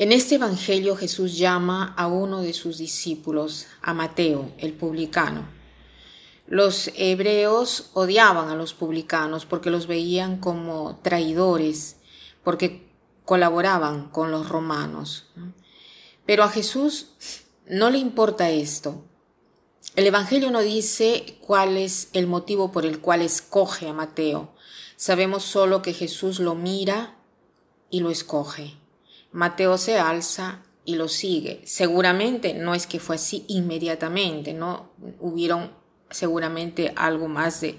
En este Evangelio Jesús llama a uno de sus discípulos, a Mateo, el publicano. Los hebreos odiaban a los publicanos porque los veían como traidores, porque colaboraban con los romanos. Pero a Jesús no le importa esto. El Evangelio no dice cuál es el motivo por el cual escoge a Mateo. Sabemos solo que Jesús lo mira y lo escoge. Mateo se alza y lo sigue. Seguramente no es que fue así inmediatamente, ¿no? Hubieron seguramente algo más de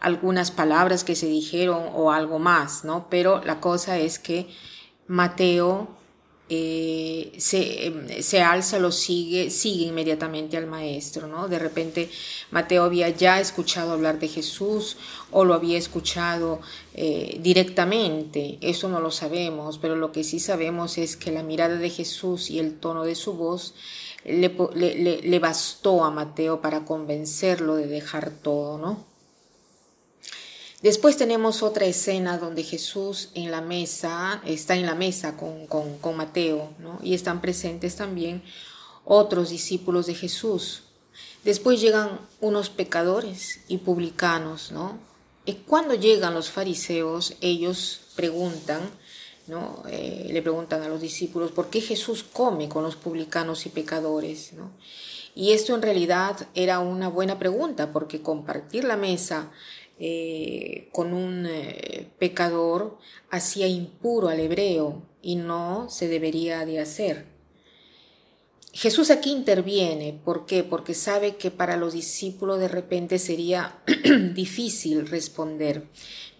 algunas palabras que se dijeron o algo más, ¿no? Pero la cosa es que Mateo eh, se, se, alza, lo sigue, sigue inmediatamente al maestro, ¿no? De repente Mateo había ya escuchado hablar de Jesús o lo había escuchado eh, directamente, eso no lo sabemos, pero lo que sí sabemos es que la mirada de Jesús y el tono de su voz le, le, le bastó a Mateo para convencerlo de dejar todo, ¿no? Después tenemos otra escena donde Jesús en la mesa, está en la mesa con, con, Mateo, ¿no? y están presentes también otros discípulos de Jesús. Después llegan unos pecadores y publicanos, ¿no? Y cuando llegan los fariseos, ellos preguntan, ¿no? Eh, le preguntan a los discípulos, ¿por qué Jesús come con los publicanos y pecadores? ¿no? Y esto en realidad era una buena pregunta, porque compartir la mesa eh, con un eh, pecador hacía impuro al hebreo y no se debería de hacer. Jesús aquí interviene, ¿por qué? Porque sabe que para los discípulos de repente sería difícil responder,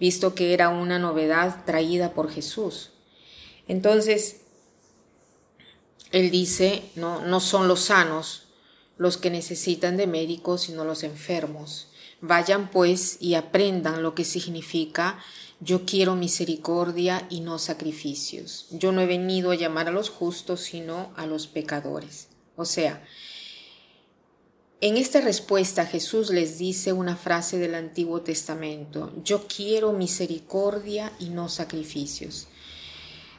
visto que era una novedad traída por Jesús. Entonces, él dice, no, no son los sanos los que necesitan de médicos, sino los enfermos. Vayan pues y aprendan lo que significa yo quiero misericordia y no sacrificios. Yo no he venido a llamar a los justos, sino a los pecadores. O sea, en esta respuesta Jesús les dice una frase del Antiguo Testamento, yo quiero misericordia y no sacrificios.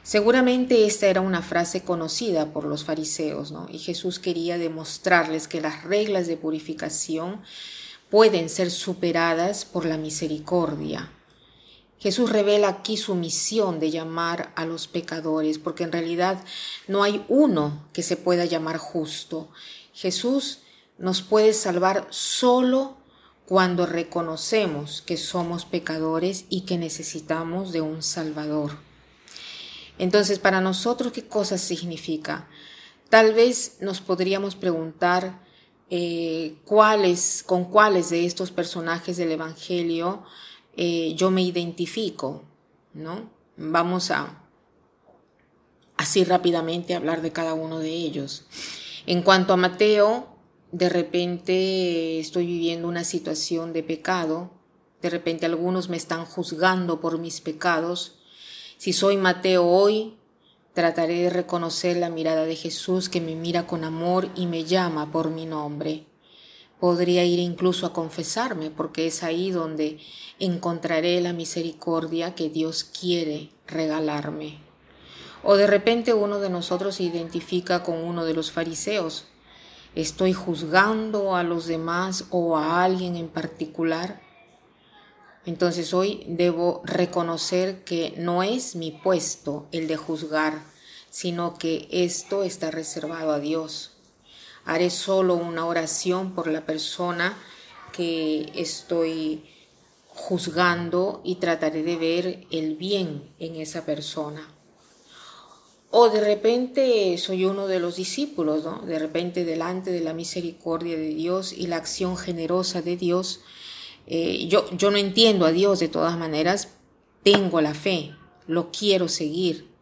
Seguramente esta era una frase conocida por los fariseos, ¿no? Y Jesús quería demostrarles que las reglas de purificación pueden ser superadas por la misericordia. Jesús revela aquí su misión de llamar a los pecadores, porque en realidad no hay uno que se pueda llamar justo. Jesús nos puede salvar solo cuando reconocemos que somos pecadores y que necesitamos de un Salvador. Entonces, para nosotros, ¿qué cosa significa? Tal vez nos podríamos preguntar, eh, cuáles, con cuáles de estos personajes del Evangelio eh, yo me identifico, ¿no? Vamos a así rápidamente hablar de cada uno de ellos. En cuanto a Mateo, de repente estoy viviendo una situación de pecado, de repente algunos me están juzgando por mis pecados. Si soy Mateo hoy, Trataré de reconocer la mirada de Jesús que me mira con amor y me llama por mi nombre. Podría ir incluso a confesarme porque es ahí donde encontraré la misericordia que Dios quiere regalarme. O de repente uno de nosotros se identifica con uno de los fariseos. ¿Estoy juzgando a los demás o a alguien en particular? Entonces hoy debo reconocer que no es mi puesto el de juzgar, sino que esto está reservado a Dios. haré solo una oración por la persona que estoy juzgando y trataré de ver el bien en esa persona. O de repente soy uno de los discípulos, ¿no? De repente delante de la misericordia de Dios y la acción generosa de Dios, eh, yo, yo no entiendo a Dios de todas maneras, tengo la fe, lo quiero seguir.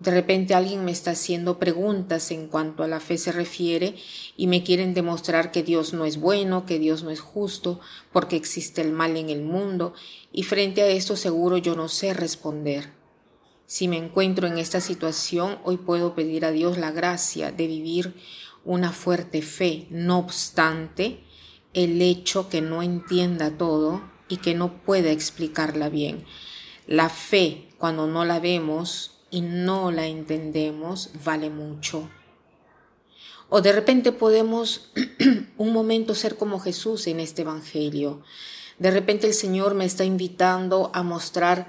De repente alguien me está haciendo preguntas en cuanto a la fe se refiere y me quieren demostrar que Dios no es bueno, que Dios no es justo, porque existe el mal en el mundo, y frente a esto seguro yo no sé responder. Si me encuentro en esta situación, hoy puedo pedir a Dios la gracia de vivir una fuerte fe, no obstante el hecho que no entienda todo y que no pueda explicarla bien. La fe, cuando no la vemos y no la entendemos, vale mucho. O de repente podemos un momento ser como Jesús en este Evangelio. De repente el Señor me está invitando a mostrar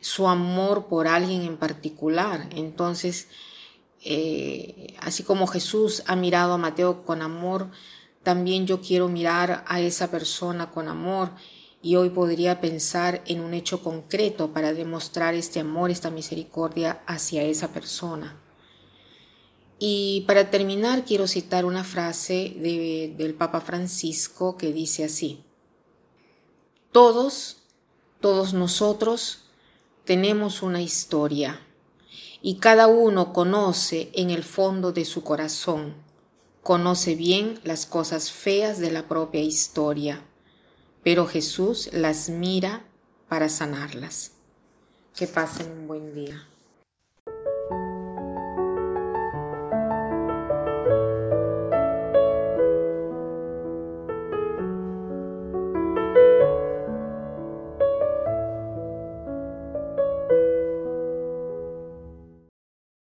su amor por alguien en particular. Entonces, eh, así como Jesús ha mirado a Mateo con amor, también yo quiero mirar a esa persona con amor y hoy podría pensar en un hecho concreto para demostrar este amor, esta misericordia hacia esa persona. Y para terminar quiero citar una frase del Papa Francisco que dice así, todos, todos nosotros tenemos una historia y cada uno conoce en el fondo de su corazón, conoce bien las cosas feas de la propia historia pero Jesús las mira para sanarlas. Que pasen un buen día.